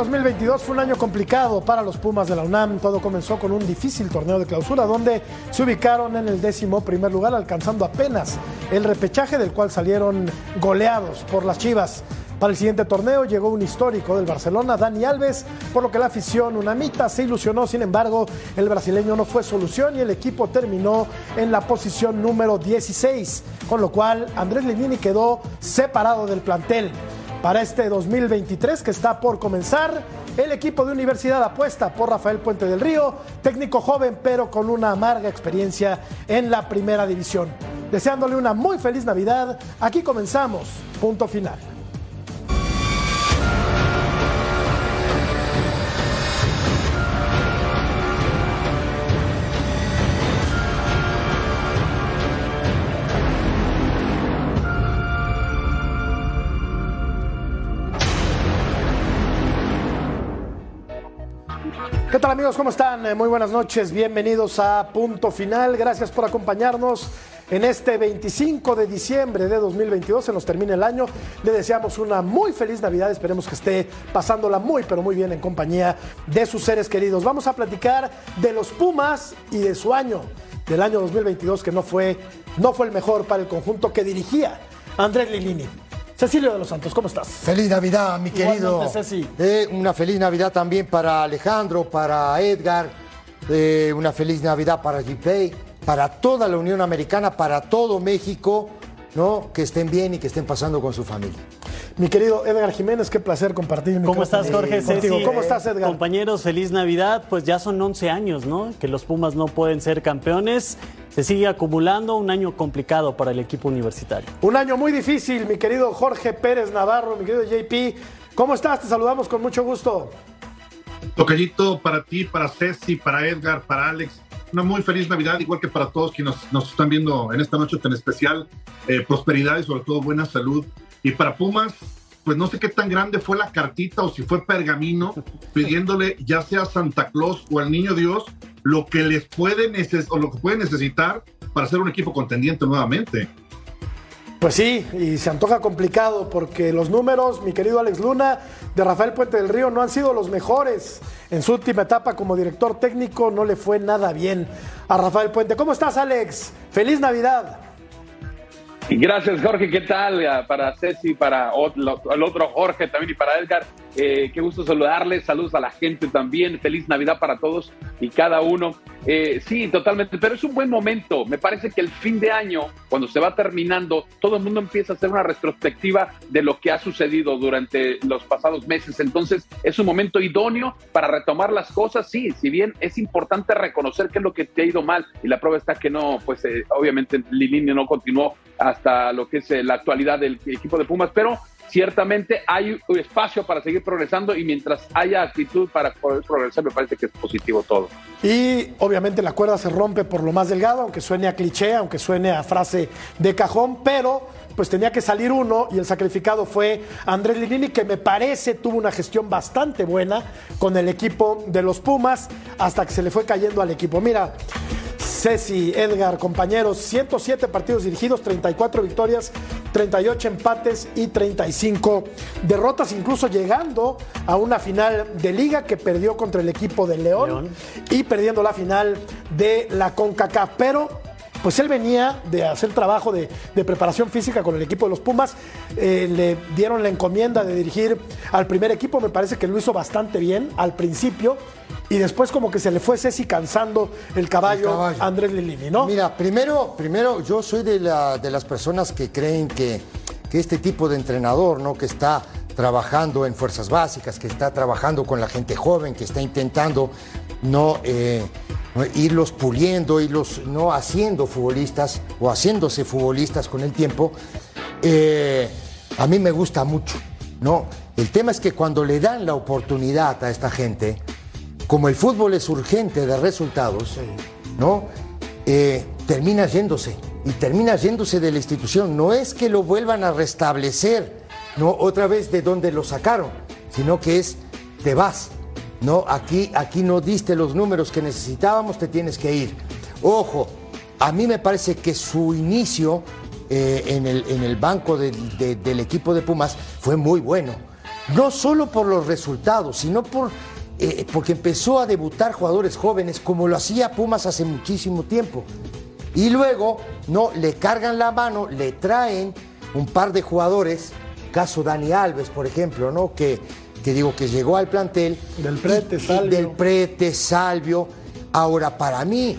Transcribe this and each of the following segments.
El 2022 fue un año complicado para los Pumas de la UNAM. Todo comenzó con un difícil torneo de clausura donde se ubicaron en el décimo primer lugar, alcanzando apenas el repechaje del cual salieron goleados por las Chivas. Para el siguiente torneo llegó un histórico del Barcelona, Dani Alves, por lo que la afición unamita se ilusionó. Sin embargo, el brasileño no fue solución y el equipo terminó en la posición número 16, con lo cual Andrés Linini quedó separado del plantel. Para este 2023 que está por comenzar, el equipo de universidad apuesta por Rafael Puente del Río, técnico joven pero con una amarga experiencia en la primera división. Deseándole una muy feliz Navidad, aquí comenzamos, punto final. Tal amigos? ¿Cómo están? Eh, Muy buenas noches, bienvenidos a Punto Final. Gracias por acompañarnos en este 25 de diciembre de 2022. Se nos termina el año. Le deseamos una muy feliz Navidad. Esperemos que esté pasándola muy, pero muy bien en compañía de sus seres queridos. Vamos a platicar de los Pumas y de su año, del año 2022, que no fue, no fue el mejor para el conjunto que dirigía Andrés Lilini. Cecilio de los Santos, ¿cómo estás? Feliz Navidad, mi querido. Ceci. Eh, una feliz Navidad también para Alejandro, para Edgar, eh, una feliz Navidad para Gipey, para toda la Unión Americana, para todo México, ¿no? Que estén bien y que estén pasando con su familia. Mi querido Edgar Jiménez, qué placer compartir el ¿Cómo estás, Jorge? contigo. Ceci? ¿Cómo estás, Edgar? Compañeros, feliz Navidad. Pues ya son 11 años, ¿no? Que los Pumas no pueden ser campeones. Se sigue acumulando un año complicado para el equipo universitario. Un año muy difícil, mi querido Jorge Pérez Navarro, mi querido JP. ¿Cómo estás? Te saludamos con mucho gusto. Tocayito, para ti, para Ceci, para Edgar, para Alex, una muy feliz Navidad, igual que para todos quienes nos, nos están viendo en esta noche tan especial. Eh, prosperidad y sobre todo buena salud. Y para Pumas, pues no sé qué tan grande fue la cartita o si fue pergamino, pidiéndole ya sea a Santa Claus o al Niño Dios lo que les puede neces o lo que puede necesitar para ser un equipo contendiente nuevamente. Pues sí, y se antoja complicado porque los números, mi querido Alex Luna, de Rafael Puente del Río no han sido los mejores. En su última etapa como director técnico no le fue nada bien a Rafael Puente. ¿Cómo estás, Alex? ¡Feliz Navidad! Gracias, Jorge. ¿Qué tal? Ah, Para Ceci, para el otro Jorge también y para Edgar. Eh, qué gusto saludarles. Saludos a la gente también. Feliz Navidad para todos y cada uno. Eh, sí, totalmente. Pero es un buen momento. Me parece que el fin de año, cuando se va terminando, todo el mundo empieza a hacer una retrospectiva de lo que ha sucedido durante los pasados meses. Entonces, es un momento idóneo para retomar las cosas. Sí, si bien es importante reconocer qué es lo que te ha ido mal y la prueba está que no, pues eh, obviamente Lilini no continuó hasta lo que es eh, la actualidad del equipo de Pumas, pero ciertamente hay espacio para seguir progresando y mientras haya actitud para poder progresar, me parece que es positivo todo. Y obviamente la cuerda se rompe por lo más delgado, aunque suene a cliché, aunque suene a frase de cajón, pero pues tenía que salir uno y el sacrificado fue Andrés Lilini, que me parece tuvo una gestión bastante buena con el equipo de los Pumas hasta que se le fue cayendo al equipo. Mira, Ceci, Edgar, compañeros, 107 partidos dirigidos, 34 victorias, 38 empates y 35 derrotas, incluso llegando a una final de liga que perdió contra el equipo de León, León. y perdiendo la final de la CONCACAF. Pero pues él venía de hacer trabajo de, de preparación física con el equipo de los Pumas. Eh, le dieron la encomienda de dirigir al primer equipo. Me parece que lo hizo bastante bien al principio. Y después como que se le fue Ceci cansando el caballo, El caballo. a Andrés Lilini, ¿no? Mira, primero, primero yo soy de, la- de las personas que creen que, que este tipo de entrenador, ¿no? Que está trabajando en fuerzas básicas, que está trabajando con la gente joven, que está intentando no eh, no irlos puliendo, irlos no haciendo futbolistas o haciéndose futbolistas con el tiempo, eh, a mí me gusta mucho, ¿no? El tema es que cuando le dan la oportunidad a esta gente, como el fútbol es urgente de resultados, ¿no? Eh, termina yéndose y termina yéndose de la institución. No es que lo vuelvan a restablecer, no otra vez de donde lo sacaron, sino que es te vas. No, aquí, aquí no diste los números que necesitábamos, te tienes que ir. Ojo, a mí me parece que su inicio eh, en, el, en el banco de- de- del equipo de Pumas fue muy bueno. no solo por los resultados, sino por, eh, porque empezó a debutar jugadores jóvenes como lo hacía Pumas hace muchísimo tiempo. Y luego, no, le cargan la mano, le traen un par de jugadores, caso Dani Alves, por ejemplo, ¿no? Que, que digo que llegó al plantel. Del Prete, y Salvio. Del Prete, Salvio. Ahora, para mí,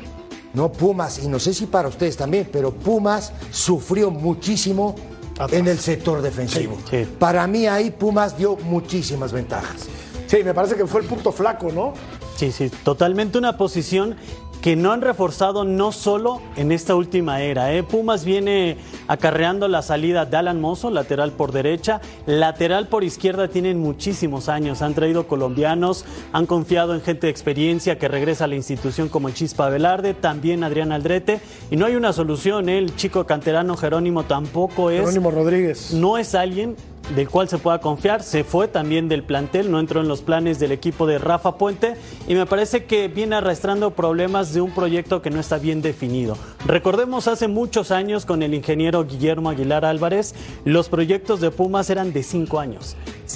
no Pumas, y no sé si para ustedes también, pero Pumas sufrió muchísimo Atrás. en el sector defensivo. Sí, sí. Para mí ahí Pumas dio muchísimas ventajas. Sí, me parece que fue el punto flaco, ¿no? Sí, sí, totalmente una posición que no han reforzado no solo en esta última era. ¿eh? Pumas viene acarreando la salida de Alan Mozo, lateral por derecha, lateral por izquierda tienen muchísimos años, han traído colombianos, han confiado en gente de experiencia que regresa a la institución como el Chispa Velarde, también Adrián Aldrete, y no hay una solución, ¿eh? el chico canterano Jerónimo tampoco es Jerónimo Rodríguez. no es alguien del cual se pueda confiar. Se fue también del plantel, no entró en los planes del equipo de Rafa Puente y me parece que viene arrastrando problemas de un proyecto que no está bien definido. Recordemos hace muchos años con el ingeniero Guillermo Aguilar Álvarez, los proyectos de Pumas eran de cinco años.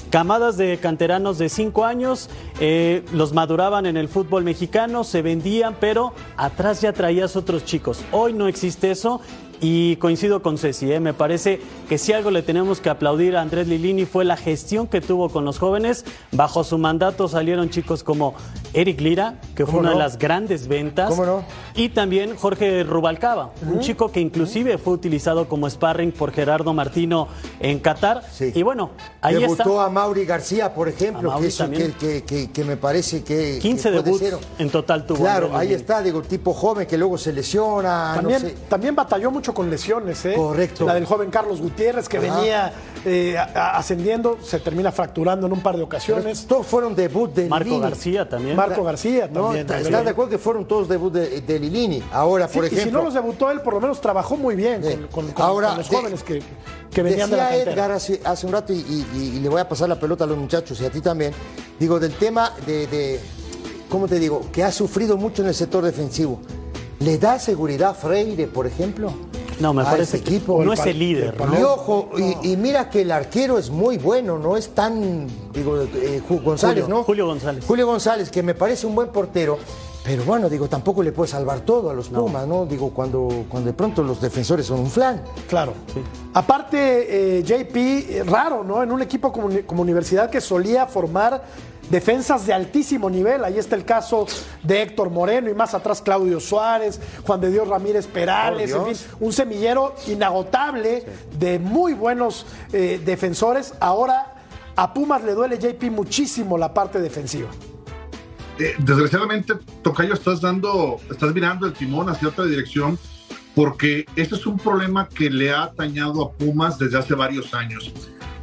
Camadas de canteranos de cinco años, eh, los maduraban en el fútbol mexicano, se vendían, pero atrás ya traías otros chicos. Hoy no existe eso y coincido con Ceci, ¿eh? me parece que si algo le tenemos que aplaudir a Andrés Lilini fue la gestión que tuvo con los jóvenes. Bajo su mandato salieron chicos como Eric Lira, que fue ¿Cómo una de las grandes ventas. ¿Cómo no? Y también Jorge Rubalcaba, un chico que inclusive fue utilizado como sparring por Gerardo Martino en Qatar. Sí. Y bueno, ahí Debutó está. a Mauri García, por ejemplo, que, eso que, que- que- que me parece que. 15 que puede debuts ser. en total tuvo. Claro, ahí está, digo, tipo joven que luego se lesiona. no También, sé. también batalló mucho con lesiones, ¿eh? Correcto. La del joven Carlos Gutiérrez que Ajá. venía eh, ascendiendo, se termina fracturando en un par de ocasiones. Todos fueron debut de Marco Lilini. García también. Marco García No, también. ¿Estás de acuerdo que fueron todos debut de, de Lilini? Ahora, Sí, por y si ejemplo. no los debutó él, por lo menos trabajó muy bien Sí. con, con- con- Ahora, con los de- jóvenes que, que venían de la Decía cantera. Edgar hace, hace un rato y, y- y le voy a pasar la pelota a los muchachos y a ti también. Digo, del tema de, de- ¿cómo te digo? Que ha sufrido mucho en el sector defensivo. ¿Le da seguridad a Freire, por ejemplo? No, me parece ese que equipo. no el es el líder. el ¿no? Y ojo, y, y mira que el arquero es muy bueno, no es tan, digo, eh, González, Julio, ¿no? Julio González. Julio González, que me parece un buen portero, pero bueno, digo, tampoco le puede salvar todo a los Pumas, ¿no? Digo, cuando, cuando de pronto los defensores son un flan. Claro. Aparte, eh, JP, raro, ¿no? En un equipo como universidad que solía formar defensas de altísimo nivel. Ahí está el caso de Héctor Moreno y más atrás Claudio Suárez, Juan de Dios Ramírez Perales, en fin, un semillero inagotable de muy buenos eh, defensores. Ahora a Pumas le duele JP muchísimo la parte defensiva. Eh, desgraciadamente, Tocayo, estás dando, estás mirando el timón hacia otra dirección, porque este es un problema que le ha atañado a Pumas desde hace varios años.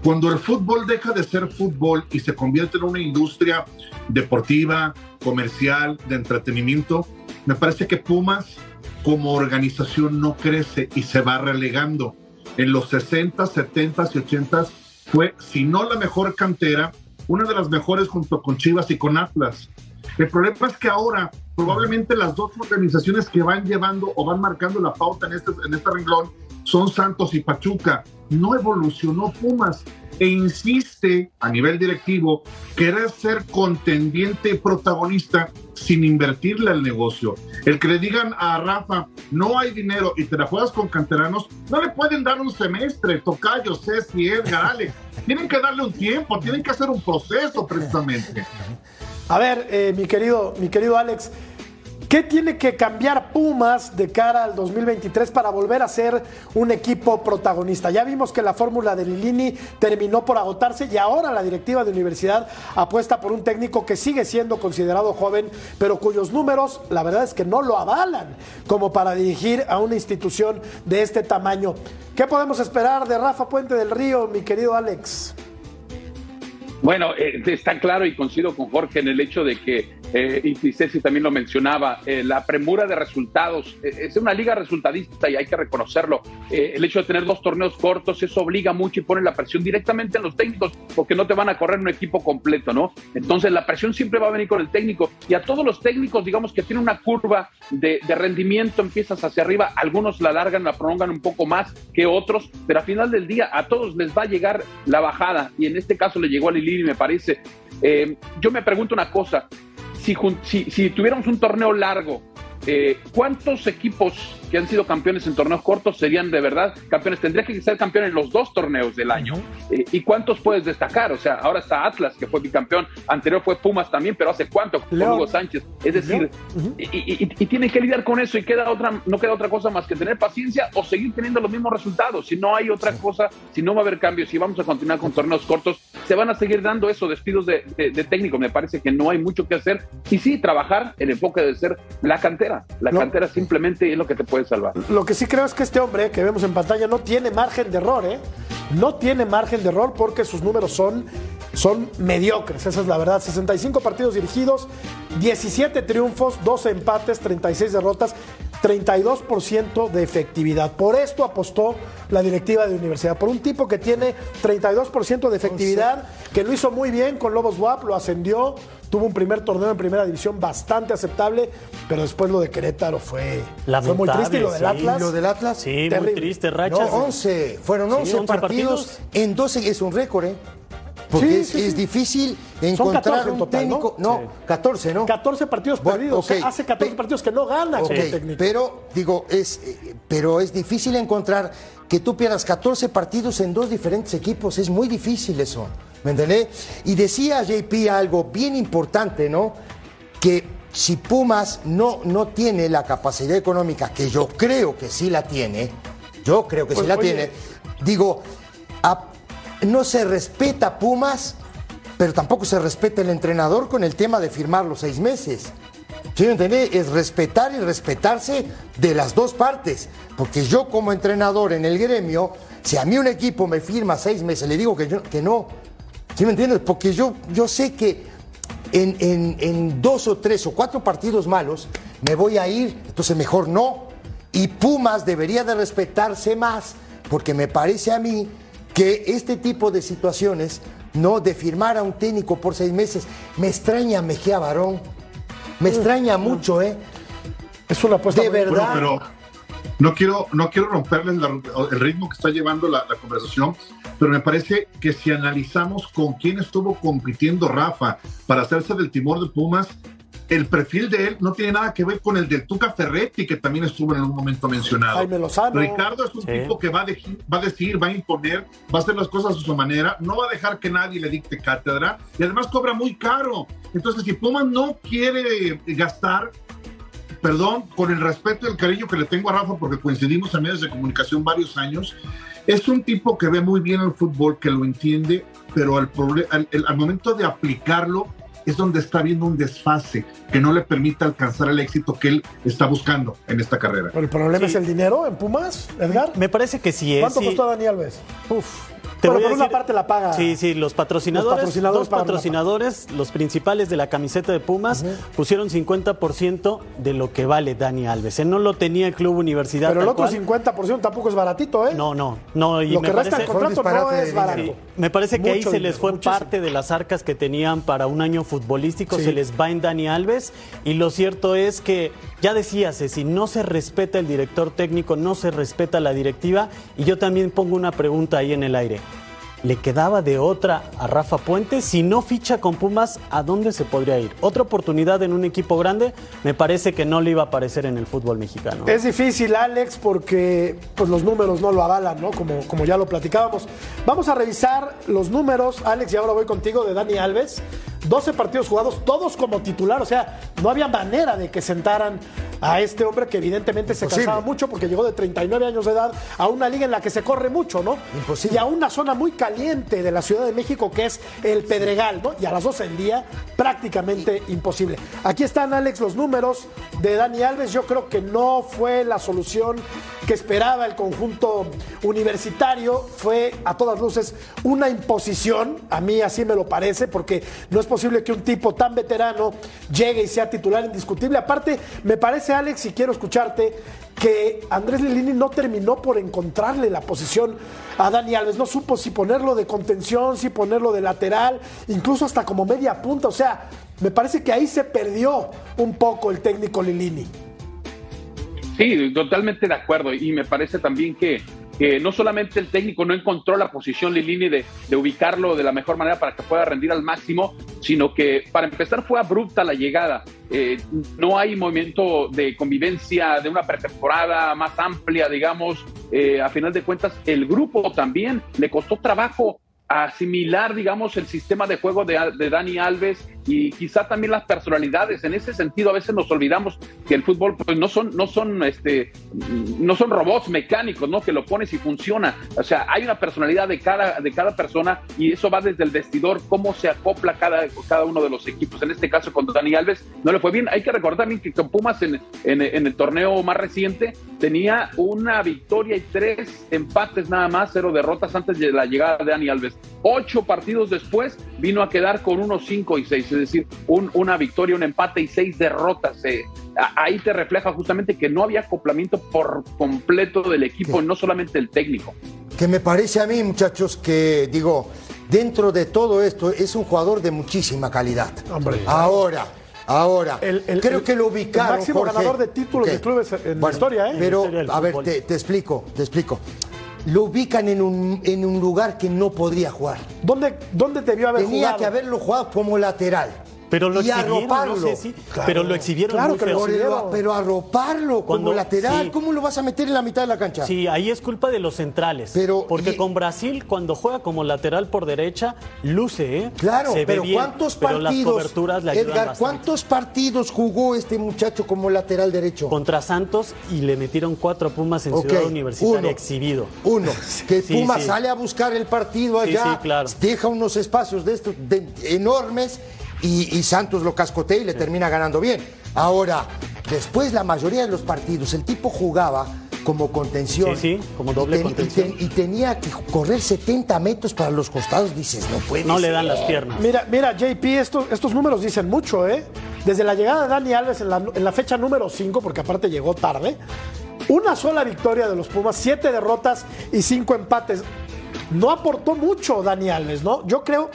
Cuando el fútbol deja de ser fútbol y se convierte en una industria deportiva, comercial, de entretenimiento, me parece que Pumas como organización no crece y se va relegando. En los 60, 70 y 80 fue, si no la mejor cantera, una de las mejores junto con Chivas y con Atlas. El problema es que ahora probablemente las dos organizaciones que van llevando o van marcando la pauta en este, en este renglón son Santos y Pachuca. No evolucionó Pumas e insiste a nivel directivo querer ser contendiente y protagonista sin invertirle al negocio. El que le digan a Rafa, no hay dinero y te la juegas con canteranos, no le pueden dar un semestre, Tocayo, Ceci, Edgar, Alex. Tienen que darle un tiempo, tienen que hacer un proceso precisamente. A ver, eh, mi, querido, mi querido Alex, ¿qué tiene que cambiar Pumas de cara al 2023 para volver a ser un equipo protagonista? Ya vimos que la fórmula de Lilini terminó por agotarse y ahora la directiva de universidad apuesta por un técnico que sigue siendo considerado joven, pero cuyos números, la verdad es que no lo avalan como para dirigir a una institución de este tamaño. ¿Qué podemos esperar de Rafa Puente del Río, mi querido Alex? Bueno, eh, está claro y coincido con Jorge en el hecho de que eh, y Ceci también lo mencionaba, eh, la premura de resultados. Eh, es una liga resultadista y hay que reconocerlo. el hecho de tener dos torneos cortos, eso obliga mucho y pone la presión directamente en los técnicos, porque no te van a correr un equipo completo, ¿no? Entonces la presión siempre va a venir con el técnico. Y a todos los técnicos, digamos que tienen una curva de, rendimiento, empiezas hacia arriba, algunos la alargan, la prolongan un poco más que otros, pero al final del día a todos les va a llegar la bajada, y en este caso le llegó a Lili, me parece. yo me pregunto una cosa, si, si, si tuviéramos un torneo largo, eh, ¿cuántos equipos que han sido campeones en torneos cortos serían de verdad campeones. Tendría que ser campeón en los dos torneos del año. Eh, ¿Y cuántos puedes destacar? O sea, ahora está Atlas, que fue bicampeón. Anterior fue Pumas también, pero ¿hace cuánto? Con Hugo Sánchez. Es decir, y, y, tienen que lidiar con eso y queda otra, no queda otra cosa más que tener paciencia o seguir teniendo los mismos resultados. Si no hay otra cosa, si no va a haber cambios, si vamos a continuar con torneos cortos, se van a seguir dando esos despidos de, de, técnico. Me parece que no hay mucho que hacer. Y sí, trabajar, el enfoque de ser la cantera. La cantera simplemente es lo que te puede salvar. Lo que sí creo es que este hombre que vemos en pantalla no tiene margen de error, ¿eh? No tiene margen de error porque sus números son, son mediocres, esa es la verdad. 65 partidos dirigidos, 17 triunfos, 12 empates, 36 derrotas. 32% de efectividad. Por esto apostó la directiva de universidad, por un tipo que tiene 32% de efectividad, que lo hizo muy bien con Lobos WAP, lo ascendió, tuvo un primer torneo en primera división bastante aceptable, pero después lo de Querétaro fue, fue muy triste. Y lo del Atlas. Lo del Atlas. Sí, muy triste, rachas. No, 11, fueron 11, partidos, en 12, es un récord, ¿eh? Porque es, difícil encontrar un técnico. ¿no? 14, ¿no? 14 partidos perdidos. hace 14 partidos que no gana técnico. Pero, digo, es, eh, pero es difícil encontrar que tú pierdas 14 partidos en dos diferentes equipos. Es muy difícil eso. ¿Me entendés? Y decía JP algo bien importante, ¿no? Que si Pumas no, no tiene la capacidad económica, que yo creo que sí la tiene, yo creo que sí pues, la tiene, digo, a no se respeta Pumas, pero tampoco se respeta el entrenador con el tema de firmar los seis meses. ¿Sí me Es respetar y respetarse de las dos partes. Porque yo como entrenador en el gremio, si a mí un equipo me firma seis meses, le digo que, yo, no. ¿Sí me entiendes? Porque yo, yo sé que en, en dos o tres o cuatro partidos malos me voy a ir, entonces mejor no. Y Pumas debería de respetarse más, porque me parece a mí que este tipo de situaciones, no de firmar a un técnico por seis meses, me extraña Mejía Barón, me extraña mucho, ¿eh? Es una apuesta de verdad. pero no quiero, no quiero romperles el ritmo que está llevando la, la, conversación, pero me parece que si analizamos con quién estuvo compitiendo Rafa para hacerse del timor de Pumas, el perfil de él no tiene nada que ver con el del Tuca Ferretti, que también estuvo en algún momento mencionado. Ricardo es un tipo que va a, va a decir, va a imponer, va a hacer las cosas a su manera, no va a dejar que nadie le dicte cátedra y además cobra muy caro. Entonces, si Puma no quiere gastar, perdón, con el respeto y el cariño que le tengo a Rafa, porque coincidimos en medios de comunicación varios años, es un tipo que ve muy bien el fútbol, que lo entiende, pero al, al, al momento de aplicarlo, es donde está habiendo un desfase que no le permite alcanzar el éxito que él está buscando en esta carrera. ¿Pero el problema es el dinero en Pumas, Edgar? Me parece que sí es. ¿Cuánto costó Dani Alves? Uf, pero por una parte la paga. Sí, sí, los patrocinadores, los dos patrocinadores, los principales de la camiseta de Pumas, pusieron 50% de lo que vale Dani Alves. Él no lo tenía el Club Universidad. Pero el otro 50% tampoco es baratito, ¿eh? No, no, no. Y lo que resta en contrato no es barato. me parece que ahí se les fue parte de las arcas que tenían para un año futbolístico, se les va en Dani Alves. Y lo cierto es que, ya decías, si no se respeta el director técnico, no se respeta la directiva. Y yo también pongo una pregunta ahí en el aire le quedaba de otra a Rafa Puente. Si no ficha con Pumas, ¿a dónde se podría ir? Otra oportunidad en un equipo grande, me parece que no le iba a aparecer en el fútbol mexicano. Es difícil, Alex, porque pues, los números no lo avalan, ¿no? Como, como ya lo platicábamos. Vamos a revisar los números, Alex, y ahora voy contigo, de Dani Alves. 12 partidos jugados, todos como titular, o sea, no había manera de que sentaran a este hombre que evidentemente se cansaba mucho porque llegó de 39 años de edad a una liga en la que se corre mucho, ¿no? Imposible. Y a una zona muy caliente de la Ciudad de México que es el Pedregal, ¿no? Y a las 12 del día prácticamente imposible. Aquí están, Alex, los números de Dani Alves. Yo creo que no fue la solución que esperaba el conjunto universitario. Fue a todas luces una imposición, a mí así me lo parece, porque no es posible que un tipo tan veterano llegue y sea titular indiscutible. Aparte, me parece, Alex, y quiero escucharte, que Andrés Lilini no terminó por encontrarle la posición a Dani Alves. No supo si ponerlo de contención, si ponerlo de lateral, incluso hasta como media punta. O sea, me parece que ahí se perdió un poco el técnico Lilini. Sí, totalmente de acuerdo. Y me parece también que, que no solamente el técnico no encontró la posición Lilini de, ubicarlo de la mejor manera para que pueda rendir al máximo, sino que para empezar fue abrupta la llegada. Eh, no hay movimiento de convivencia de una pretemporada más amplia, digamos. Eh, a final de cuentas, el grupo también le costó trabajo asimilar, digamos, el sistema de juego de, de, Dani Alves y quizá también las personalidades. En ese sentido, a veces nos olvidamos que el fútbol pues, no son, no son, este, no son robots mecánicos, ¿no? Que lo pones y funciona. O sea, hay una personalidad de cada, de cada persona y eso va desde el vestidor, cómo se acopla cada, cada uno de los equipos. En este caso, con Dani Alves no le fue bien. Hay que recordar también que con Pumas en, en, en el torneo más reciente tenía una victoria y tres empates nada más, cero derrotas antes de la llegada de Dani Alves. Ocho partidos después vino a quedar con unos cinco y seis, es decir, un, una victoria, un empate y seis derrotas. Eh, ahí te refleja justamente que no había acoplamiento por completo del equipo, sí. no solamente el técnico. Que me parece a mí, muchachos, que digo, dentro de todo esto es un jugador de muchísima calidad. Hombre. Ahora. Ahora, el, el, creo el, que lo ubicaron. El máximo Jorge, ganador de títulos de clubes en bueno, la historia, ¿eh? Pero, a ver, te, te, explico, te explico. Lo ubican en un, en un lugar que no podría jugar. ¿Dónde, dónde debió haber Tenía jugado? que haberlo jugado como lateral. Pero lo y exhibieron, arroparlo. no sé si- Claro. pero lo exhibieron Claro muy que feo. Pero, arroparlo Cuando- como lateral, sí. ¿cómo lo vas a meter en la mitad de la cancha? Sí, ahí es culpa de los centrales. Pero- porque y- con Brasil, cuando juega como lateral por derecha, luce, ¿eh? Claro, Se ve pero bien, ¿cuántos pero las partidos? coberturas le Edgar, bastante. ¿cuántos partidos jugó este muchacho como lateral derecho? Contra Santos y le metieron cuatro Pumas en Ciudad Universitaria uno. exhibido. Uno, que Sí, Puma sí. sale a buscar el partido Sí, allá, sí, claro. deja unos espacios de estos de- enormes y, y Santos lo cascotea y le termina ganando bien. Ahora, después la mayoría de los partidos, el tipo jugaba como contención. Sí, sí, como doble y ten- contención. Y, ten- y tenía que correr 70 metros para los costados, dices, no puede No le dan las piernas. Mira, mira, JP, estos, estos números dicen mucho, ¿eh? Desde la llegada de Dani Alves en la, en la fecha número 5, porque aparte llegó tarde, una sola victoria de los Pumas, siete derrotas y cinco empates. No aportó mucho Dani Alves, ¿no? Yo creo,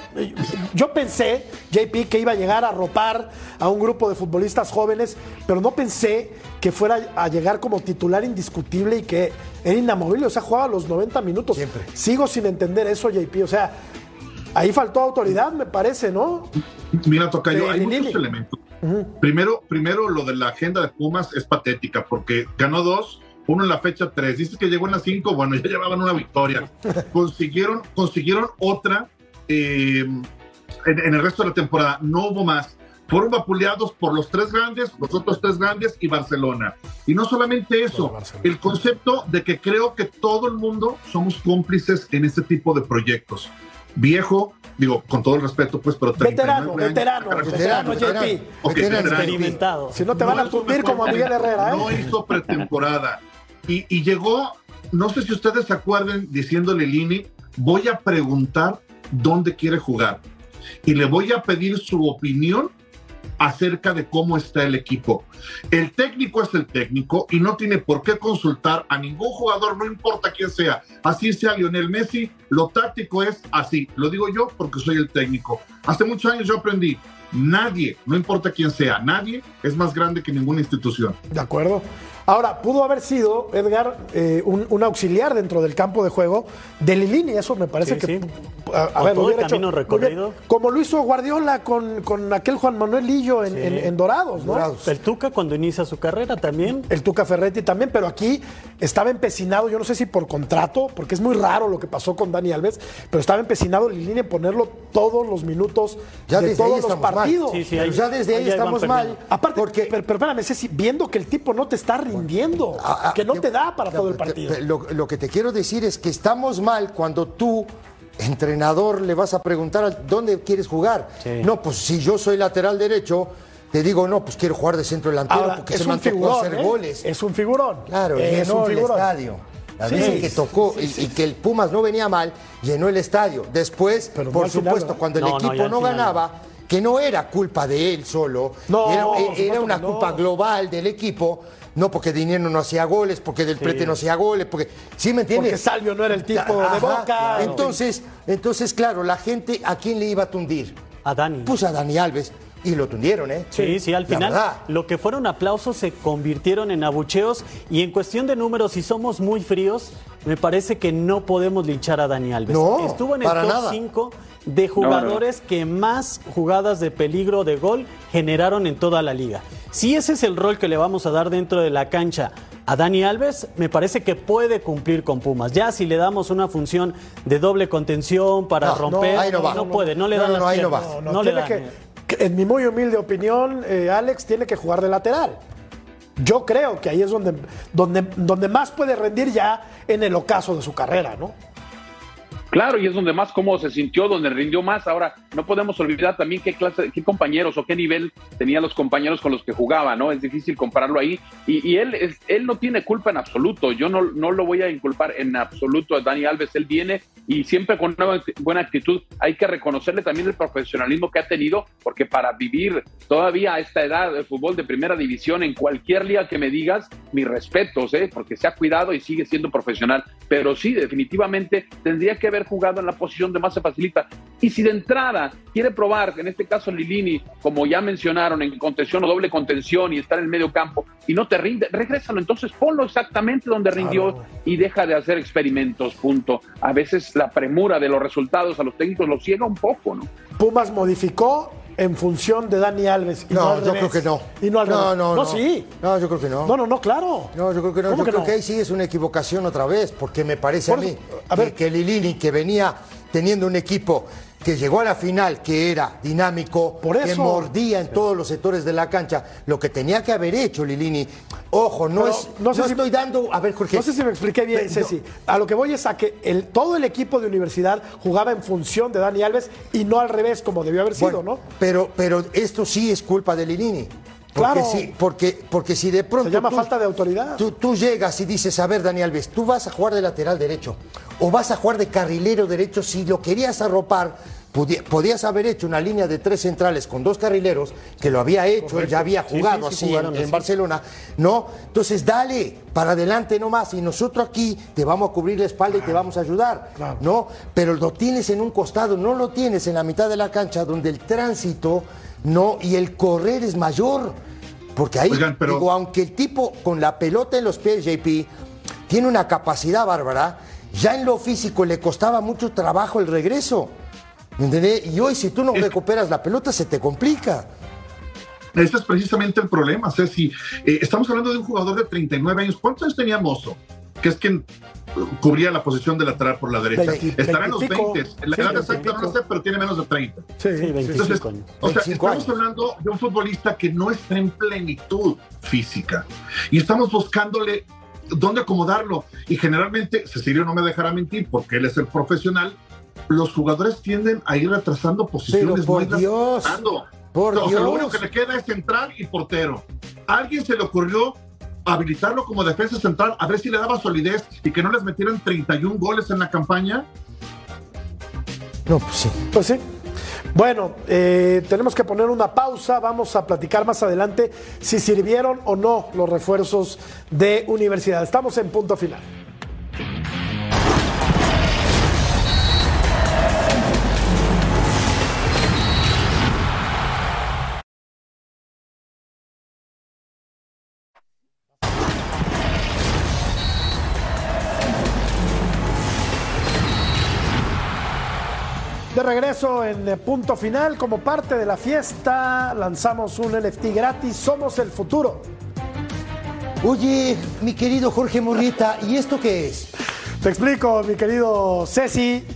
yo pensé, JP, que iba a llegar a ropar a un grupo de futbolistas jóvenes, pero no pensé que fuera a llegar como titular indiscutible y que era inamovible, o sea, jugaba los 90 minutos. Siempre. Sigo sin entender eso, JP, o sea, ahí faltó autoridad, me parece, ¿no? Mira, Tocayo, De hay muchos elementos. primero, primero, lo de la agenda de Pumas es patética porque ganó dos, uno en la fecha tres. Dices que llegó en la cinco, bueno, ya llevaban una victoria. consiguieron, consiguieron otra eh, en, en el resto de la temporada. No hubo más. Fueron vapuleados por los tres grandes, los otros tres grandes y Barcelona. Y no solamente eso, Barcelona. el concepto de que creo que todo el mundo somos cómplices en este tipo de proyectos. Viejo, digo, con todo el respeto, pues, pero 39 Veterano, años, veterano, veterano, veterano. JP. Ok, Veterano. veterano. Experimentado. Si no te van a mejor como a Miguel Herrera, ¿eh? No hizo pretemporada. Y, llegó, no sé si ustedes se acuerden, diciéndole Lini, voy a preguntar dónde quiere jugar. Y le voy a pedir su opinión acerca de cómo está el equipo. El técnico es el técnico y no tiene por qué consultar a ningún jugador, no importa quién sea. Así sea Lionel Messi, lo táctico es así. Lo digo yo porque soy el técnico. Hace muchos años yo aprendí, nadie, no importa quién sea, nadie es más grande que ninguna institución. De acuerdo. Ahora, pudo haber sido, Edgar, eh, un, un auxiliar dentro del campo de juego de Lilini. Eso me parece Sí, que. sí. A, a ver, todo el hubiera hecho camino recorrido. Como lo hizo Guardiola con, con aquel Juan Manuel Lillo en, Sí. en- en Dorados, ¿no? Dorados. El Tuca cuando inicia su carrera también. El Tuca Ferretti también, pero aquí estaba empecinado, yo no sé si por contrato, porque es muy raro lo que pasó con Dani Alves, pero estaba empecinado Lilini en ponerlo todos los minutos Ya de desde ahí todos los estamos mal. partidos. Sí, sí, Pero ahí- ya desde ahí estamos mal. Aparte, porque pero, pero espérame, Ceci, viendo que el tipo no te está rindiendo, Ah, ah, que no te- te da para todo el partido. Lo, lo que te quiero decir es que estamos mal cuando tú, entrenador, le vas a preguntar a dónde quieres jugar. Sí. No, pues si yo soy lateral derecho, te digo, no, pues quiero jugar de centro delantero Ahora, porque es se me figurón, hacer ¿eh? goles. Es un figurón. Claro, es llenó un el figurón. estadio. La Sí, vez que tocó sí, y- sí. y, que el Pumas no venía mal, llenó el estadio. Después, Pero por final, supuesto, cuando el No, equipo no, ganaba, que no era culpa de él solo, No, era, una culpa global del equipo. No porque Dinero no hacía goles, porque Del Prete no hacía goles, porque. ¿Sí me entiendes? Porque Salvio no era el tipo de. Boca. Entonces, entonces, claro, la gente, ¿a quién le iba a tundir? A Dani. Puso a Dani Alves y lo tundieron, ¿eh? Sí, sí, al La final verdad. lo que fueron aplausos se convirtieron en abucheos y en cuestión de números, si somos muy fríos, me parece que no podemos linchar a Dani Alves. No, Estuvo en el top nada. 5 de jugadores que más jugadas de peligro de gol generaron en toda la liga. Si ese es el rol que le vamos a dar dentro de la cancha a Dani Alves, me parece que puede cumplir con Pumas. Ya si le damos una función de doble contención para No, romper, no, ahí no va. puede, no le No, dan no, las ahí no va. No, no, No le dan, eh. que, en mi muy humilde opinión, eh, Alex tiene que jugar de lateral. Yo creo que ahí es donde, donde, donde más puede rendir ya en el ocaso de su carrera, ¿no? Claro, y es donde más cómodo se sintió, donde rindió más. Ahora, no podemos olvidar también qué clase, qué compañeros o qué nivel tenían los compañeros con los que jugaba, ¿no? Es difícil compararlo ahí. Y, y él, es- él no tiene culpa en absoluto. Yo no, no lo voy a inculpar en absoluto a Dani Alves. Él viene y siempre con una buena actitud. Hay que reconocerle también el profesionalismo que ha tenido, porque para vivir todavía a esta edad de fútbol de primera división en cualquier liga que me digas, mis respetos, ¿eh? Porque se ha cuidado y sigue siendo profesional. Pero sí, definitivamente tendría que haber jugado en la posición de más se facilita. Y si de entrada quiere probar, en este caso Lilini, como ya mencionaron, en contención o doble contención y estar en el medio campo y no te rinde, regrésalo. Entonces ponlo exactamente donde rindió Claro. y deja de hacer experimentos, punto. A veces la premura de los resultados a los técnicos los ciega un poco, ¿no? Pumas modificó en función de Dani Alves. Y no, No, al yo revés. creo que no. Y no al no, no, no. sí. No, yo creo que no. No, no, no, claro. No, yo creo que no. ¿Cómo Yo que creo que ahí sí es una equivocación otra vez, porque me parece Por a mí que, que Lilini, que venía teniendo un equipo que llegó a la final, que era dinámico, Por que mordía en todos los sectores de la cancha, lo que tenía que haber hecho Lilini. Ojo, no Pero es. no No, sé si- estoy dando. A ver, Jorge. No sé si me expliqué bien, Pero- Ceci. A lo que voy es a que el, todo el equipo de universidad jugaba en función de Dani Alves y no al revés, como debió haber sido, Bueno, ¿no? Pero, pero esto sí es culpa de Lilini. Porque, Claro. sí, porque, porque si de pronto. Se llama falta de autoridad. Tú, tú llegas y dices, a ver, Dani Alves, tú vas a jugar de lateral derecho o vas a jugar de carrilero derecho. Si lo querías arropar, podías haber hecho una línea de tres centrales con dos carrileros, que lo había hecho, él ya había jugado sí, sí, así en-. Barcelona, ¿no? Entonces, dale para adelante nomás y nosotros aquí te vamos a cubrir la espalda y te vamos a ayudar, Claro. ¿no? Pero lo tienes en un costado, no lo tienes en la mitad de la cancha donde el tránsito, no, y el correr es mayor. Porque ahí, Oigan, pero- digo, aunque el tipo con la pelota en los pies, JP, tiene una capacidad bárbara, ya en lo físico le costaba mucho trabajo el regreso. ¿Me entendés? Y hoy, si tú no Es- recuperas la pelota, se te complica. Ese es precisamente el problema, Ceci. Eh, estamos hablando de un jugador de 39 años. ¿Cuántos años tenía Mozo? Que es quien cubría la posición de lateral por la derecha. Estará en los veintipico. 20. La Sí, edad exacta no sé, pero tiene menos de 30. Sí, Sí, 25 Entonces, años. o sea, 25 estamos años. hablando de un futbolista que no está en plenitud física y estamos buscándole dónde acomodarlo. Y generalmente, Cecilio no me dejará mentir porque él es el profesional, los jugadores tienden a ir retrasando posiciones. por no irlas Dios, por o sea, lo Dios. único que le queda es central y portero. ¿A alguien se le ocurrió habilitarlo como defensa central a ver si le daba solidez y que no les metieran 31 goles en la campaña? No, pues sí. Pues sí. Bueno, eh, tenemos que poner una pausa. Vamos a platicar más adelante si sirvieron o no los refuerzos de universidad. Estamos en punto final. Regreso en eh, punto final, como parte de la fiesta, lanzamos un NFT gratis. Somos el futuro. Oye, mi querido Jorge Murrieta, ¿y esto qué es? Te explico, mi querido Ceci.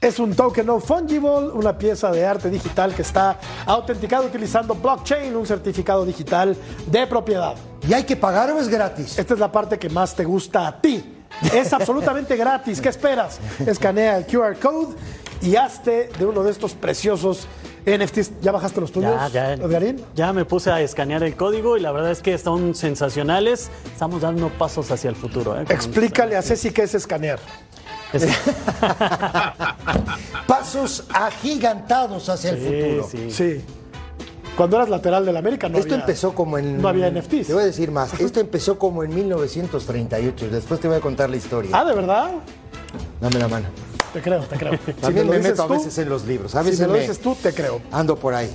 Es un token no fungible, una pieza de arte digital que está autenticada utilizando blockchain, un certificado digital de propiedad. ¿Y hay que pagar o es gratis? Esta es la parte que más te gusta a ti. Es absolutamente gratis. ¿Qué esperas? Escanea el QR code y hazte de uno de estos preciosos NFTs, ¿ya bajaste los tuyos, Ya, ya, Edgarín? ya me puse a escanear el código y la verdad es que son sensacionales. Estamos dando pasos hacia el futuro. ¿eh? Explícale a Ceci qué es escanear. Es- Pasos agigantados hacia el futuro. sí. Sí. Cuando eras lateral del América no Esto había- empezó como en. no había NFTs. Te voy a decir más. Esto empezó como en 1938. Después te voy a contar la historia. Ah, ¿de verdad? Dame la mano. Te creo, te creo. Si También lo me dices meto a veces en los libros. A Si me lo me- dices tú, te creo. ando por ahí.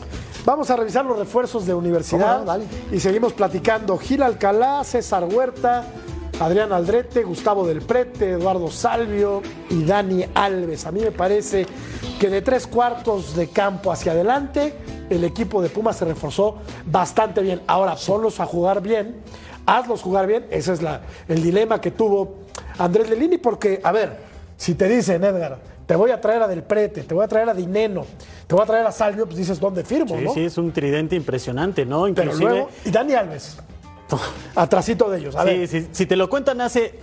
Vamos a revisar los refuerzos de universidad ¿Cómo no? Dale. y seguimos platicando. Gil Alcalá, César Huerta, Adrián Aldrete, Gustavo Del Prete, Eduardo Salvio y Dani Alves. A mí me parece que de tres cuartos de campo hacia adelante, el equipo de Pumas se reforzó bastante bien. Ahora, ponlos a jugar bien, hazlos jugar bien. Ese es la, el dilema que tuvo Andrés Lelini, porque, a ver, si te dicen, Edgar, te voy a traer a Del Prete, te voy a traer a Dineno, te voy a traer a Salvio, pues dices, ¿dónde firmo? Sí, ¿no? sí, es un tridente impresionante, ¿no? Pero Inclusive, luego, y Dani Alves, atrasito de ellos. A sí, ver, sí, si te lo cuentan hace,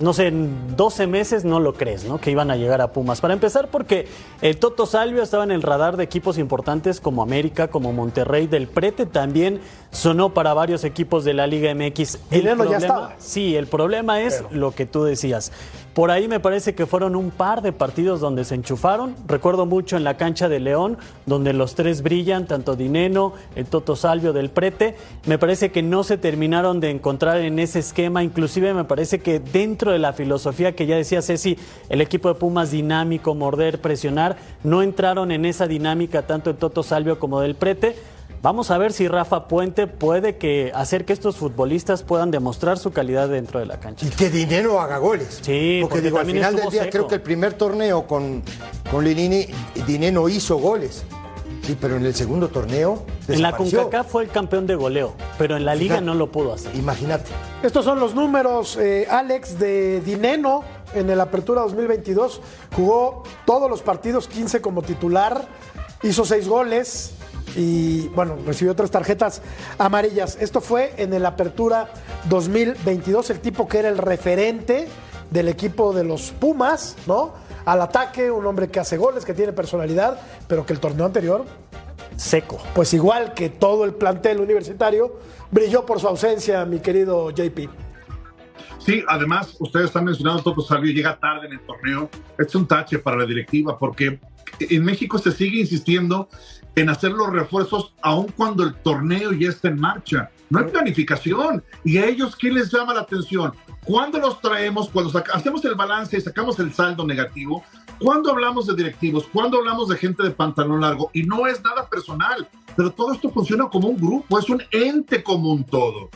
no sé, en 12 meses, no lo crees, ¿no? Que iban a llegar a Pumas. Para empezar, porque el Toto Salvio estaba en el radar de equipos importantes como América, como Monterrey, del Prete también sonó para varios equipos de la Liga MX. Dinero ya estaba. Sí, el problema es lo que tú decías. Por ahí me parece que fueron un par de partidos donde se enchufaron. Recuerdo mucho en la cancha de León, donde los tres brillan, tanto Dineno, el Toto Salvio del Prete. Me parece que no se terminaron de encontrar en ese esquema. Inclusive me parece que dentro de la filosofía que ya decía Ceci, el equipo de Pumas dinámico, morder, presionar, no entraron en esa dinámica tanto el Toto Salvio como del Prete. Vamos a ver si Rafa Puente puede que hacer que estos futbolistas puedan demostrar su calidad dentro de la cancha. Y que Dinero haga goles. Sí, porque, porque digo, al final del día seco. creo que el primer torneo con, con Lilini, Dinero hizo goles. Sí, pero en el segundo torneo. En la. CONCACAF fue el campeón de goleo, pero en la liga no lo pudo hacer. Imagínate. estos son los números, eh, Alex, de Dineno en el Apertura 2022. Jugó todos los partidos, 15 como titular, hizo 6 goles y, bueno, recibió tres tarjetas amarillas. Esto fue en el Apertura 2022, el tipo que era el referente del equipo de los Pumas, ¿no? Al ataque, un hombre que hace goles, que tiene personalidad, pero que el torneo anterior Seco. pues igual que todo el plantel universitario, brilló por su ausencia, mi querido JP. Sí, además, ustedes están mencionando Toto Salvio, llega tarde en el torneo. Es un tache para la directiva porque en México se sigue insistiendo en hacer los refuerzos aun cuando el torneo ya está en marcha. No hay planificación. ¿Y a ellos qué les llama la atención? ¿Cuándo los traemos? Cuando hacemos el balance y sacamos el saldo negativo. ¿Cuándo hablamos de directivos? ¿Cuándo hablamos de gente de pantalón largo? Y no es nada personal, pero todo esto funciona como un grupo, es un ente común todo.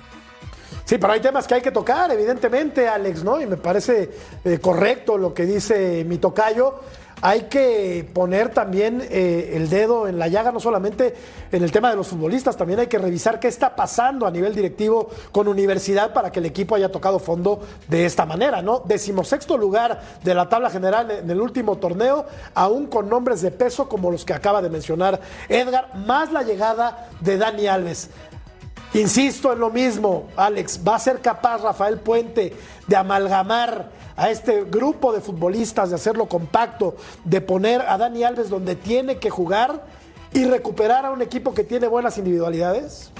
Sí, pero hay temas que hay que tocar, evidentemente, Alex, ¿no? Y me parece eh, correcto lo que dice mi tocayo. Hay que poner también eh, el dedo en la llaga, no solamente en el tema de los futbolistas, también hay que revisar qué está pasando a nivel directivo con universidad para que el equipo haya tocado fondo de esta manera, ¿no? Decimosexto lugar de la tabla general en el último torneo, aún con nombres de peso como los que acaba de mencionar Edgar, más la llegada de Dani Alves. Insisto en lo mismo, Alex, ¿va a ser capaz Rafael Puente de amalgamar a este grupo de futbolistas, de hacerlo compacto, de poner a Dani Alves donde tiene que jugar y recuperar a un equipo que tiene buenas individualidades?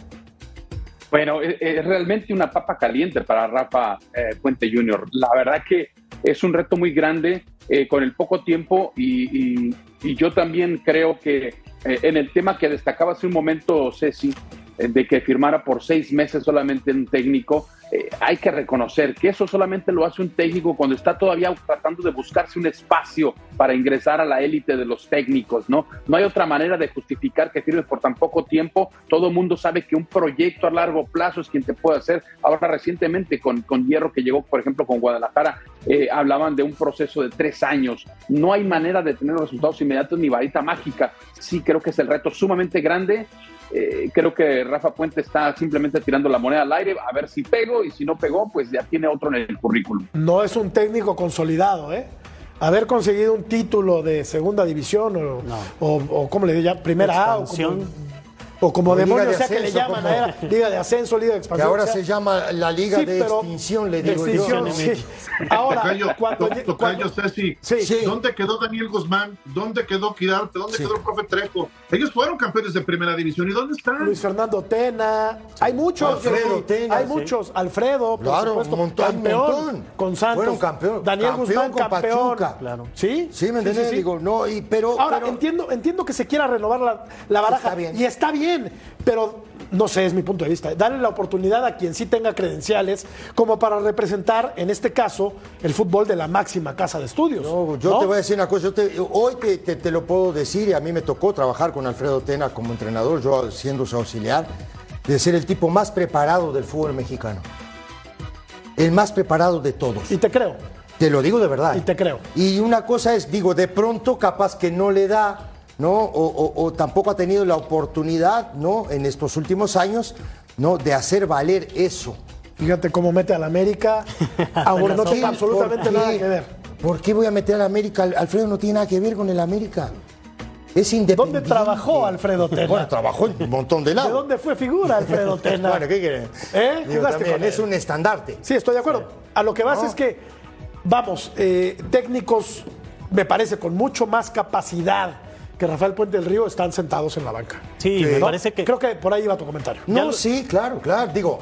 Bueno, es, es realmente una papa caliente para Rafa eh, Puente Jr. La verdad que es un reto muy grande eh, con el poco tiempo y, yo también creo que eh, en el tema que destacaba hace un momento Ceci, de que firmara por seis meses solamente un técnico, eh, hay que reconocer que eso solamente lo hace un técnico cuando está todavía tratando de buscarse un espacio para ingresar a la élite de los técnicos, ¿no? No hay otra manera de justificar que firme por tan poco tiempo. Todo mundo sabe que un proyecto a largo plazo es quien te puede hacer. Ahora recientemente con, con Hierro que llegó, por ejemplo, con Guadalajara, eh, hablaban de un proceso de tres años. No hay manera de tener resultados inmediatos ni varita mágica. Sí creo que es el reto sumamente grande. Eh, creo que Rafa Puente está simplemente tirando la moneda al aire a ver si pego y si no pegó, pues ya tiene otro en el currículum. No es un técnico consolidado, ¿eh? Haber conseguido un título de segunda división o, No. o, o ¿cómo le digo ya? Primera A o como- Expansión. O como O Liga demonios de sea que le Ascenso, llaman, como- era Liga de Ascenso, Liga de Que Expansión. ahora o sea, se llama la Liga sí, de pero- Extinción, le digo extinción, yo. sí. Ahora, Tocayo, cuando, tocayo, cuando- Ceci, Sí. Sí. ¿dónde quedó Daniel Guzmán? ¿Dónde quedó Quirarte? ¿Dónde Sí. quedó el profe Trejo? Ellos fueron campeones de primera división. ¿Y dónde están? Luis Fernando Tena, hay muchos, Alfredo Tena, hay sí. muchos, Alfredo, por Claro, supuesto, un montón, campeón un montón. con Santos, Fueron campeón- Daniel campeón Guzmán con campeón, Pachuca. Claro. sí, Sí, ¿me entiendes? Digo, no, y, pero, Ahora pero- entiendo, entiendo que se quiera renovar la, la baraja Está bien. y está bien, pero no sé, es mi punto de vista. Darle la oportunidad a quien sí tenga credenciales como para representar, en este caso, el fútbol de la máxima casa de estudios. No, yo ¿no? te voy a decir una cosa, yo te- hoy te, te- te lo puedo decir y a mí me tocó trabajar con Alfredo Tena como entrenador, yo siendo su auxiliar, de ser el tipo más preparado del fútbol mexicano. El más preparado de todos. Y te creo. Te lo digo de verdad. Y te creo. Y una cosa es, digo, de pronto capaz que no le da, ¿no? O, o- o tampoco ha tenido la oportunidad, ¿no? En estos últimos años, ¿no? De hacer valer eso. Fíjate cómo mete al América. Ahora no tiene ¿Por absolutamente nada que ver. ¿Por qué voy a meter al América? Alfredo no tiene nada que ver con el América. Es independiente. ¿Dónde trabajó Alfredo Tena? Bueno, trabajó en un montón de ¿De lados. dónde fue figura Alfredo Tena? Bueno, ¿qué quieres? ¿Eh? Digo, Jugaste también con él. es un estandarte. Sí, estoy de acuerdo. A lo que vas No. es que, vamos, eh, técnicos, me parece, con mucho más capacidad que Rafael Puente del Río están sentados en la banca. Sí, me ¿No? parece que. Creo que por ahí iba tu comentario. No, lo- sí, claro, claro. Digo,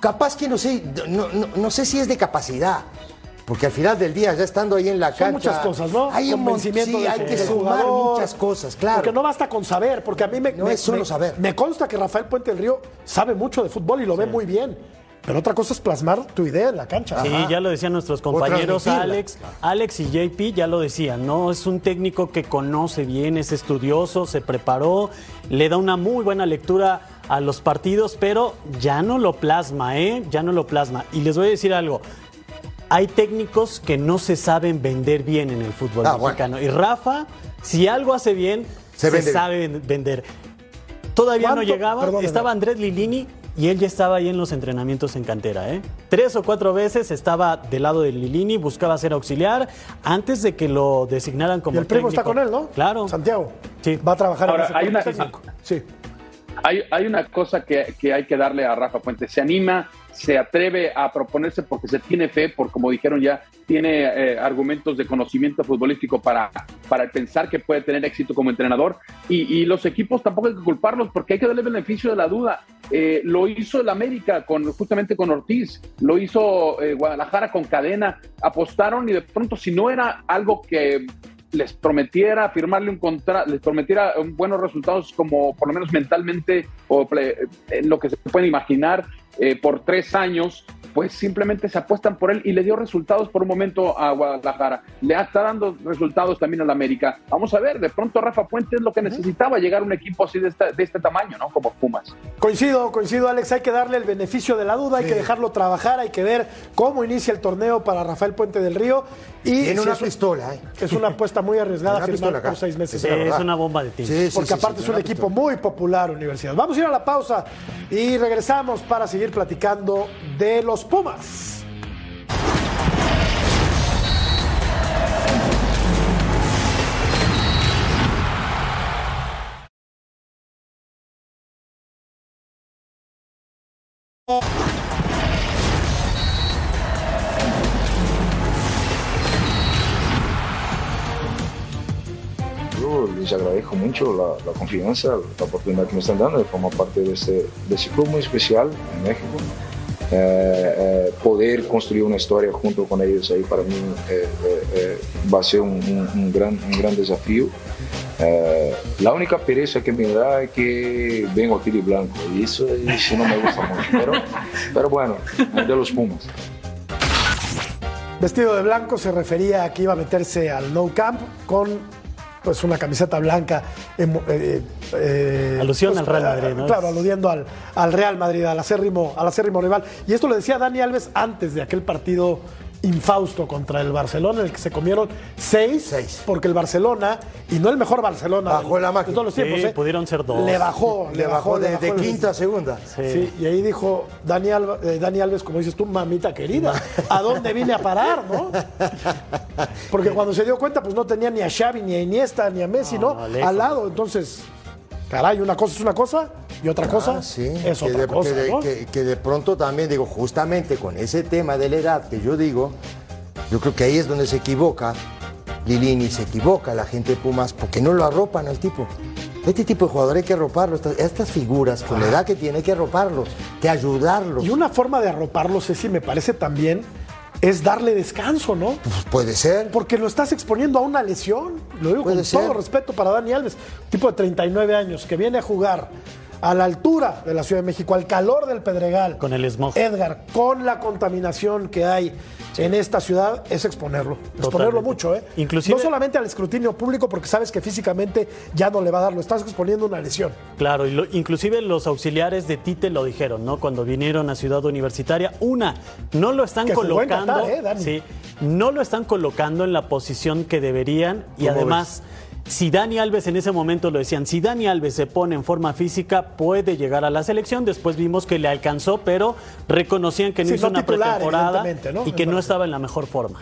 capaz que no sé, no, no- no sé si es de capacidad. Porque al final del día, ya estando ahí en la Son cancha. muchas cosas, ¿no? Hay un Convencimiento sí, hay que sumar jugador. muchas cosas, claro. Porque no basta con saber, porque a mí me, No me- es solo me- saber. me consta que Rafael Puente del Río sabe mucho de fútbol y lo ve muy bien. Pero otra cosa es plasmar tu idea en la cancha. Sí, ya lo decían nuestros compañeros. Alex, Alex y JP ya lo decían, ¿no? Es un técnico que conoce bien, es estudioso, se preparó, le da una muy buena lectura a los partidos, pero ya no lo plasma, ¿eh? Ya no lo plasma. Y les voy a decir algo. Hay técnicos que no se saben vender bien en el fútbol Ah, bueno. mexicano. Y Rafa, si algo hace bien, Se se, vende bien. sabe ven- vender. Todavía no llegaba, estaba Andrés Lilini y él ya estaba ahí en los entrenamientos en cantera. ¿eh? Tres o cuatro veces estaba del lado de Lilini, buscaba ser auxiliar antes de que lo designaran como y el primo está con él, ¿no? Claro. Santiago. Sí. Va a trabajar Ahora, en ese hay una-. Sí. Hay, hay una cosa que, que hay que darle a Rafa Puente. Se anima, se atreve a proponerse porque se tiene fe, por como dijeron ya, tiene eh, argumentos de conocimiento futbolístico para, para pensar que puede tener éxito como entrenador. Y, y los equipos tampoco hay que culparlos porque hay que darle beneficio de la duda. Eh, lo hizo el América con, justamente con Ortiz, lo hizo eh, Guadalajara con Cadena. Apostaron y de pronto, si no era algo que les prometiera firmarle un contrato, les prometiera buenos resultados como por lo menos mentalmente o ple- en lo que se puede imaginar eh, por tres años, pues simplemente se apuestan por él y le dio resultados por un momento a Guadalajara. Le está dando resultados también al América. Vamos a ver, de pronto Rafa Puente es lo que necesitaba, llegar a un equipo así de, esta- de este tamaño, ¿no? Como Pumas. Coincido, coincido, Alex. Hay que darle el beneficio de la duda, hay que dejarlo trabajar, hay que ver cómo inicia el torneo para Rafael Puente del Río. Y Tiene si una pistola, ¿eh? es una apuesta muy arriesgada firmar por seis meses. Sí, es una bomba de tiempo. Sí, sí, porque sí, aparte sí, es un equipo pistola. muy popular, Universidad. Vamos a ir a la pausa y regresamos para seguir platicando de los Pumas. Yo les agradezco mucho la, confianza, la oportunidad que me están dando de formar parte de este, de este club muy especial en México. Eh, eh, poder construir una historia junto con ellos ahí para mí eh, va a ser un, gran, un gran desafío. La única pereza que me da es que vengo aquí de blanco y eso no me gusta mucho, pero, pero bueno, de los Pumas. Vestido de blanco se refería a que iba a meterse al No Camp con pues una camiseta blanca. emo- eh, eh, Alusión al Real Madrid, ¿no? Claro, aludiendo al, al Real Madrid, al acérrimo, al acérrimo rival. Y esto lo decía Dani Alves antes de aquel partido infausto contra el Barcelona, en el que se comieron seis, Seis. porque el Barcelona, y no el mejor Barcelona Bajó del- la de máquina. todos los tiempos, Sí, ¿eh? pudieron ser dos. Le bajó, Le bajó de, de el- quinta a segunda. Sí, y ahí dijo Dani, Alba- eh, Dani Alves, como dices tú, mamita querida, ¿a dónde vine a parar, no? Porque cuando se dio cuenta, pues no tenía ni a Xavi, ni a Iniesta, ni a Messi, ¿no? Al lado, entonces, caray, una cosa es una cosa y otra cosa Ah, sí, es que otra de, cosa. que de- ¿no? que- que de pronto también digo, justamente con ese tema de la edad que yo digo, yo creo que ahí es donde se equivoca Lilini, se equivoca la gente de Pumas, porque no lo arropan al tipo. Este tipo de jugador hay que arroparlo, estas, figuras, con la edad que tiene, hay que arroparlos, que ayudarlos. Y una forma de arroparlo, Ceci, me parece también, es darle descanso, ¿no? Pues puede ser. Porque lo estás exponiendo a una lesión. Lo digo Puede con ser. todo respeto para Dani Alves, tipo de 39 años, que viene a jugar a la altura de la Ciudad de México, al calor del Pedregal. Con el smog. Edgar, con la contaminación que hay en esta ciudad, es exponerlo. Exponerlo mucho, ¿eh? Inclusive- No solamente al escrutinio público, porque sabes que físicamente ya no le va a dar, lo estás exponiendo una lesión. Claro, y lo- inclusive los auxiliares de Tite lo dijeron, ¿no? Cuando vinieron a Ciudad Universitaria, una, no lo están Que colocando, ¿eh, Dani? sí, no lo están colocando en la posición que deberían y ¿Cómo además si Dani Alves en ese momento lo decían, si Dani Alves se pone en forma física puede llegar a la selección, después vimos que le alcanzó, pero reconocían que no Sí, hizo no una titular, pretemporada y que no estaba en la mejor forma.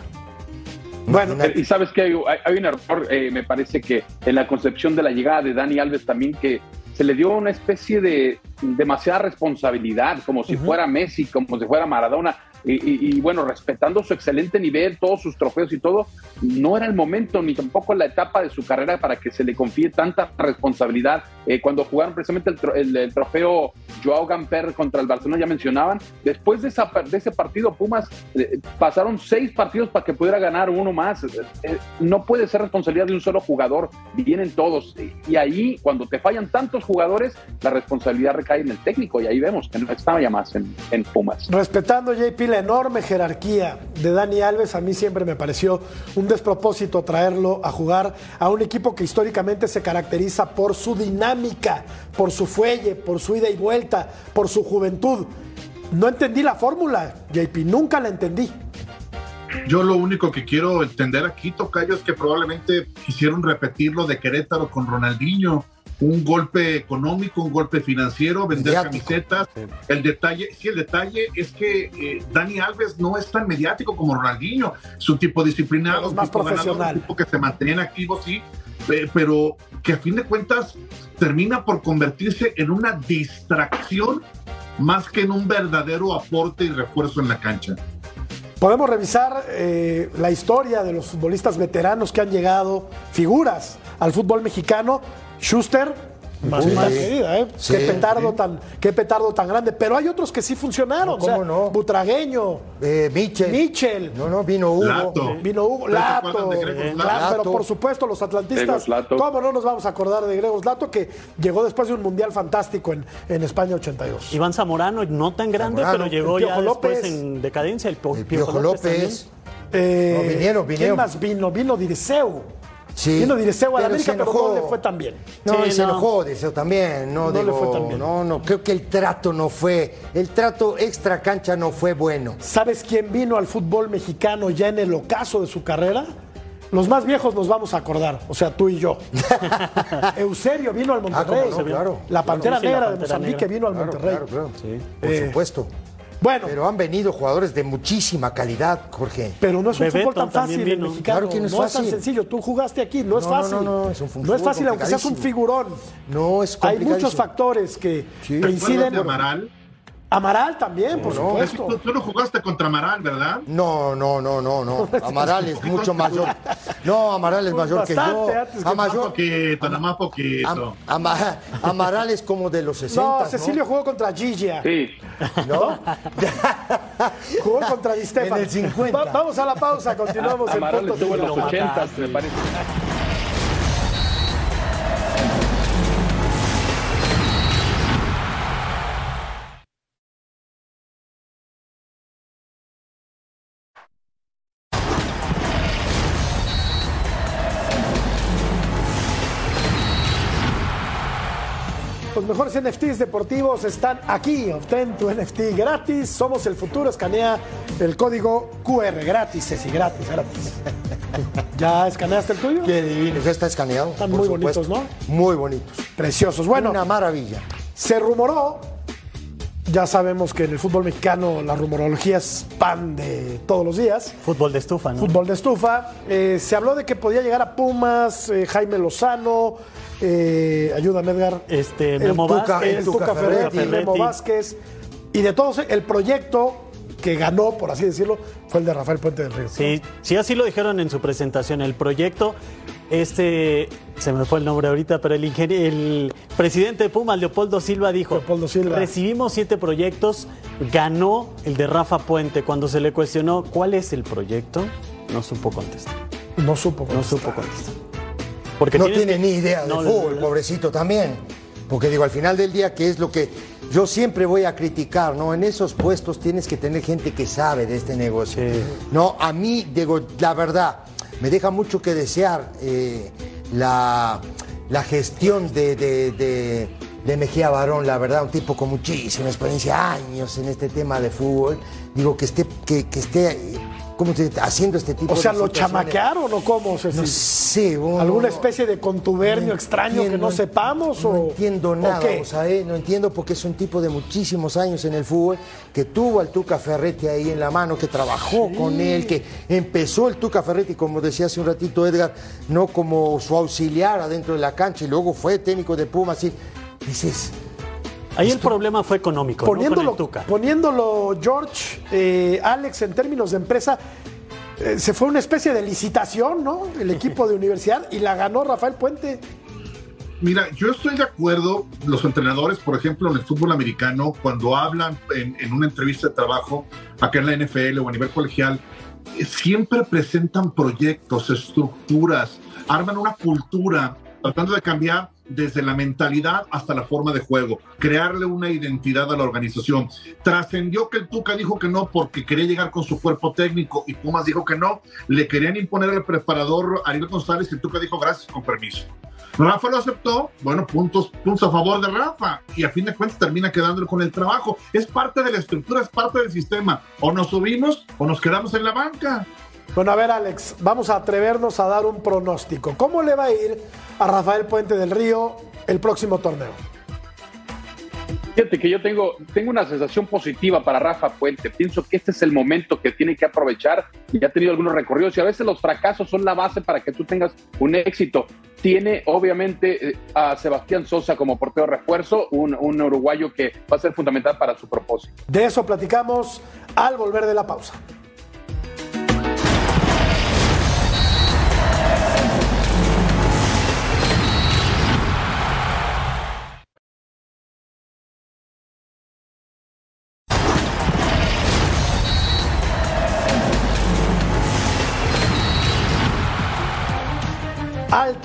Bueno, Y sabes que hay, hay- hay un error, eh, me parece que en la concepción de la llegada de Dani Alves también que se le dio una especie de demasiada responsabilidad, como si fuera Messi, como si fuera Maradona. Y, y- y, bueno, respetando su excelente nivel, todos sus trofeos y todo, no era el momento ni tampoco la etapa de su carrera para que se le confíe tanta responsabilidad. Eh, cuando jugaron precisamente el, el- trofeo Joao Gamper contra el Barcelona, ya mencionaban, después de, ese partido, Pumas eh, pasaron seis partidos para que pudiera ganar uno más. Eh, no puede ser responsabilidad de un solo jugador, vienen todos. Y ahí, cuando te fallan tantos jugadores, la responsabilidad recae en el técnico, y ahí vemos que no estaba ya más en, en Pumas. Respetando, JP, enorme jerarquía de Dani Alves, a mí siempre me pareció un despropósito traerlo a jugar a un equipo que históricamente se caracteriza por su dinámica, por su fuelle, por su ida y vuelta, por su juventud. No entendí la fórmula, JP, nunca la entendí. Yo lo único que quiero entender aquí, Tocayo, es que probablemente quisieron repetirlo de Querétaro con Ronaldinho. Un golpe económico, un golpe financiero, vender Mediático. camisetas. El detalle, sí, el detalle es que eh, Dani Alves no es tan mediático como Ronaldinho. Es un tipo disciplinado, Es un más tipo ganador, profesional. un tipo que se mantiene activo, sí, pe- pero que a fin de cuentas termina por convertirse en una distracción más que en un verdadero aporte y refuerzo en la cancha. Podemos revisar eh, la historia de los futbolistas veteranos que han llegado, figuras al fútbol mexicano. Schuster, más Sí. más querida, ¿eh? Sí, qué, petardo sí. tan, qué petardo tan grande. Pero hay otros que sí funcionaron. No, o sea, ¿cómo no? Butragueño, Eh, Mitchell. Michel. No, no, vino Hugo. Lato. Vino Hugo, ¿Ustedes se Lato, pero por supuesto los atlantistas, Lato. ¿cómo no nos vamos a acordar de Gregos Lato que llegó después de un mundial fantástico en, en España 82? Iván Zamorano, no tan grande, Zamorano, pero llegó ya Piojo después López. en decadencia. El, El Piojo Piojo López. López. Eh, No, vinieron, ¿Quién vinieron. más vino? Vino Dirceu. Sí. Vino Dirceu a la Pero América, se pero no le fue tan bien. No, Sí, y se no. enojó, Dirceu también. No, No le fue tan bien. no, no, creo que el trato no fue, el trato extra cancha no fue bueno. ¿Sabes quién vino al fútbol mexicano ya en el ocaso de su carrera? Los más viejos nos vamos a acordar, o sea, tú y yo. Eusebio vino al Monterrey. Ah, no, claro. La Pantera Sí, sí, la Negra de Mozambique Negra. vino al Claro, Monterrey. claro, claro. Sí. Por Eh, supuesto. Bueno, Pero han venido jugadores de muchísima calidad, Jorge. pero no es un Bebeto fútbol tan fácil el mexicano. Claro que no es tan fácil. sencillo. Tú jugaste aquí, no es No, no, fácil. no, no, es un No es fácil, fútbol aunque seas un figurón. No es Hay muchos factores que, Sí. que ¿Te inciden. de Amaral? Amaral también, por no, supuesto. Tú, tú no jugaste contra Amaral, ¿verdad? No, no, no, no, no. Amaral es mucho mayor. No, Amaral es mayor que yo. bastante antes que A Más mayor- poquito, nada más poquito. Am- Ama- Amaral es como de los 60. No, ¿no? Cecilio jugó contra Gigia. Sí, ¿No? Jugó contra Di Stefano. En el 50. Va- vamos a la pausa, continuamos en Amaral punto estuvo en los 80, me parece. Mejores NFTs deportivos están aquí. Obtén tu NFT gratis. Somos el futuro. Escanea el código QR. Gratis, Ceci, gratis, gratis. ¿Ya escaneaste el tuyo? Qué divino. Ya está escaneado. Están por muy supuesto. bonitos, Muy bonitos. Preciosos. Bueno, Una maravilla. se rumoró. Ya sabemos que en el fútbol mexicano la rumorología es pan de todos los días. Fútbol de estufa, ¿no? Fútbol de estufa. Eh, se habló de que podía llegar a Pumas, eh, Jaime Lozano, eh, ayúdame Edgar. Este, el Memo Tuca, Vázquez, el Tuca Ferretti, Ferretti. Memo Vázquez. Y de todos, el proyecto que ganó, por así decirlo, fue el de Rafael Puente del Río. Sí, sí, así lo dijeron en su presentación. El proyecto, este, se me fue el nombre ahorita, pero el, el presidente de Pumas, Leopoldo Silva, dijo: Leopoldo Silva. Recibimos siete proyectos, ganó el de Rafa Puente. Cuando se le cuestionó cuál es el proyecto, no supo contestar. No supo. No contestar. supo contestar. Porque no tiene que- ni idea de fútbol, pobrecito también. Porque digo, al final del día, que es lo que yo siempre voy a criticar, ¿no? En esos puestos tienes que tener gente que sabe de este negocio. Sí. No, a mí, digo, la verdad, me deja mucho que desear eh, la, la gestión de, de- de- de Mejía Barón, la verdad, un tipo con muchísima experiencia, años en este tema de fútbol. Digo, que esté, que, que esté ¿cómo dice? haciendo este tipo O de sea, ¿lo chamaquearon o cómo? Ceci? No sé, uno- ¿Alguna especie de contubernio no extraño que no sepamos? No o, entiendo o nada, qué? o sea, eh, no entiendo porque es un tipo de muchísimos años en el fútbol, que tuvo al Tuca Ferretti ahí en la mano, que trabajó con él, que empezó el Tuca Ferretti, como decía hace un ratito Edgar, no como su auxiliar adentro de la cancha y luego fue técnico de Pumas y dices, Ahí el problema fue económico, no con Poniéndolo, el Tuca. poniéndolo George, eh, Alex, en términos de empresa, eh, se fue una especie de licitación, ¿no? El equipo de universidad y la ganó Rafael Puente. Mira, yo estoy de acuerdo, los entrenadores, por ejemplo, en el fútbol americano, cuando hablan en, en una entrevista de trabajo, acá en la NFL o a nivel colegial, eh, siempre presentan proyectos, estructuras, arman una cultura, tratando de cambiar desde la mentalidad hasta la forma de juego, crearle una identidad a la organización. Trascendió que el Tuca dijo que no porque quería llegar con su cuerpo técnico y Pumas dijo que no, le querían imponer al preparador Ariel González y el Tuca dijo gracias, con permiso. Rafa lo aceptó, bueno, puntos, puntos a favor de Rafa y a fin de cuentas termina quedándole con el trabajo. Es parte de la estructura, es parte del sistema. O nos subimos o nos quedamos en la banca. Bueno, a ver, Alex, vamos a atrevernos a dar un pronóstico. ¿Cómo le va a ir a Rafael Puente del Río el próximo torneo? Fíjate que yo tengo, tengo una sensación positiva para Rafa Puente. Pienso que este es el momento que tiene que aprovechar y ha tenido algunos recorridos y a veces los fracasos son la base para que tú tengas un éxito. Tiene obviamente eh, a Sebastián Sosa como portero refuerzo, un, un uruguayo que va a ser fundamental para su propósito. De eso platicamos al volver de la pausa.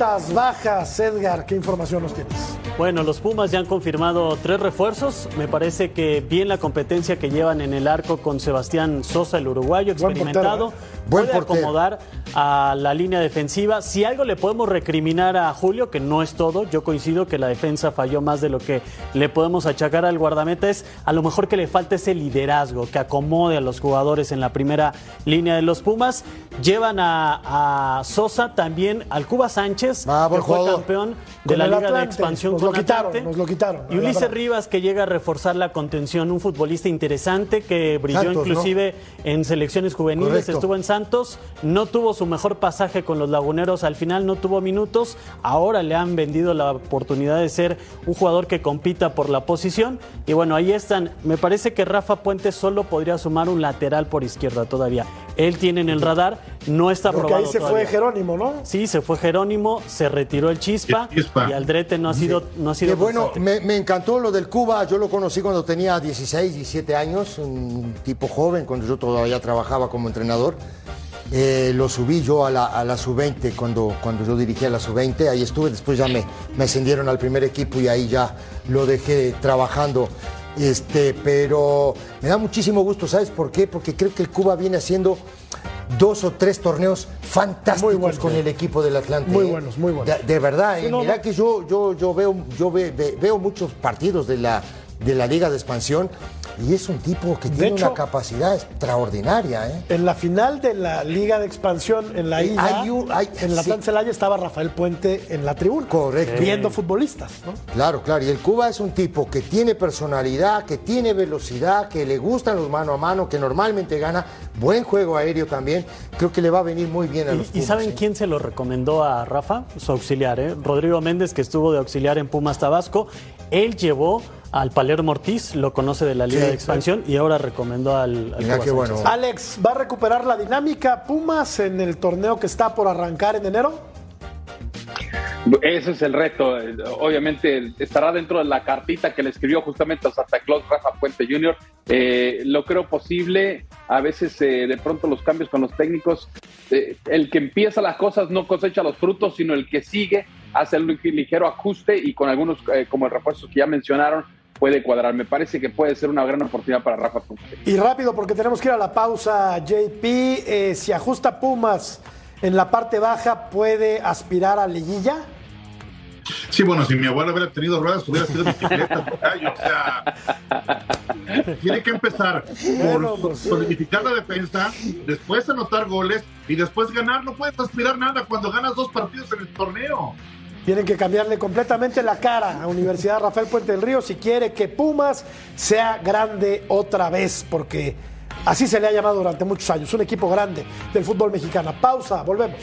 Bajas, Edgar, ¿qué información nos tienes? Bueno, los Pumas ya han confirmado tres refuerzos. Me parece que bien la competencia que llevan en el arco con Sebastián Sosa, el uruguayo Buen experimentado, portero, ¿eh? Buen puede portero. acomodar a la línea defensiva. Si algo le podemos recriminar a Julio, que no es todo, yo coincido que la defensa falló más de lo que le podemos achacar al guardameta, es a lo mejor que le falta ese liderazgo, que acomode a los jugadores en la primera línea de los Pumas. Llevan a, a Sosa también al Cuba Sánchez, Ah, que fue jugador. campeón de Con la Liga de. Expansión con lo quitaron, nos lo quitaron, Y Ulises. Rivas que llega a reforzar la contención, un futbolista interesante que brilló Santos, ¿no? inclusive en selecciones juveniles, Correcto. estuvo en Santos, no tuvo su mejor pasaje con los laguneros, al final no tuvo minutos, ahora le han vendido la oportunidad de ser un jugador que compita por la posición y bueno, ahí están, me parece que Rafa Puente solo podría sumar un lateral por izquierda todavía, él tiene en el radar, no está Porque probado ahí se todavía. fue Jerónimo, ¿no? Sí, se fue Jerónimo, se retiró el Chispa, El Chispa. y Aldrete no ha sido, no ha sido bueno, me, me encantó lo del Cuba. Yo lo conocí cuando tenía 16, 17 años, un tipo joven, cuando yo todavía trabajaba como entrenador. Eh, lo subí yo a la, a la sub-20 cuando, cuando yo dirigía la sub-20. Ahí estuve, después ya me, me ascendieron al primer equipo y ahí ya lo dejé trabajando. Este, pero me da muchísimo gusto, ¿sabes por qué? Porque creo que el Cuba viene haciendo dos o tres torneos fantásticos con el equipo del Atlante. Muy ¿eh? buenos, muy buenos. De, de verdad, Sí, ¿eh? no, mira no. que yo, yo, yo veo, yo ve- ve- veo muchos partidos de la, de la Liga de Expansión y es un tipo que De tiene hecho- una capacidad extraordinaria. ¿eh? En la final de la Liga de Expansión en la Eh, ida, hay un- hay- en la sí. Plan Celaya estaba Rafael Puente en la tribuna. Correcto. Viendo futbolistas, ¿no? Claro, claro. Y el Cuba es un tipo que tiene personalidad, que tiene velocidad, que le gustan los mano a mano, que normalmente gana. Buen juego aéreo también. Creo que le va a venir muy bien a los ¿Y, y Pumas, saben ¿eh? quién se lo recomendó a Rafa? Su auxiliar, ¿eh? Rodrigo Méndez, que estuvo de auxiliar en Pumas Tabasco. Él llevó al Palermo Ortiz, lo conoce de la Liga Sí, de Expansión, y ahora recomendó al, al Mira Cuba qué bueno. Alex, ¿va a recuperar la dinámica Pumas en el torneo que está por arrancar en enero? Ese es el reto. Obviamente estará dentro de la cartita que le escribió justamente a Santa Claus Rafa Puente Jr. Eh, lo creo posible. A veces eh, de pronto los cambios con los técnicos, eh, el que empieza las cosas no cosecha los frutos, sino el que sigue hace el ligero ajuste y con algunos eh, como el refuerzo que ya mencionaron puede cuadrar. Me parece que puede ser una gran oportunidad para Rafa Puente. Y rápido, porque tenemos que ir a la pausa, JP. eh, si ajusta Pumas en la parte baja, ¿puede aspirar a liguilla? Sí, bueno, si mi abuelo hubiera tenido ruedas, hubiera sido bicicleta, tocayo, o sea, tiene que empezar por pues, solidificar la defensa, después anotar goles y después ganar. No puedes aspirar nada cuando ganas dos partidos en el torneo. Tienen que cambiarle completamente la cara a Universidad Rafael Puente del Río si quiere que Pumas sea grande otra vez, porque así se le ha llamado durante muchos años, un equipo grande del fútbol mexicano. Pausa, volvemos.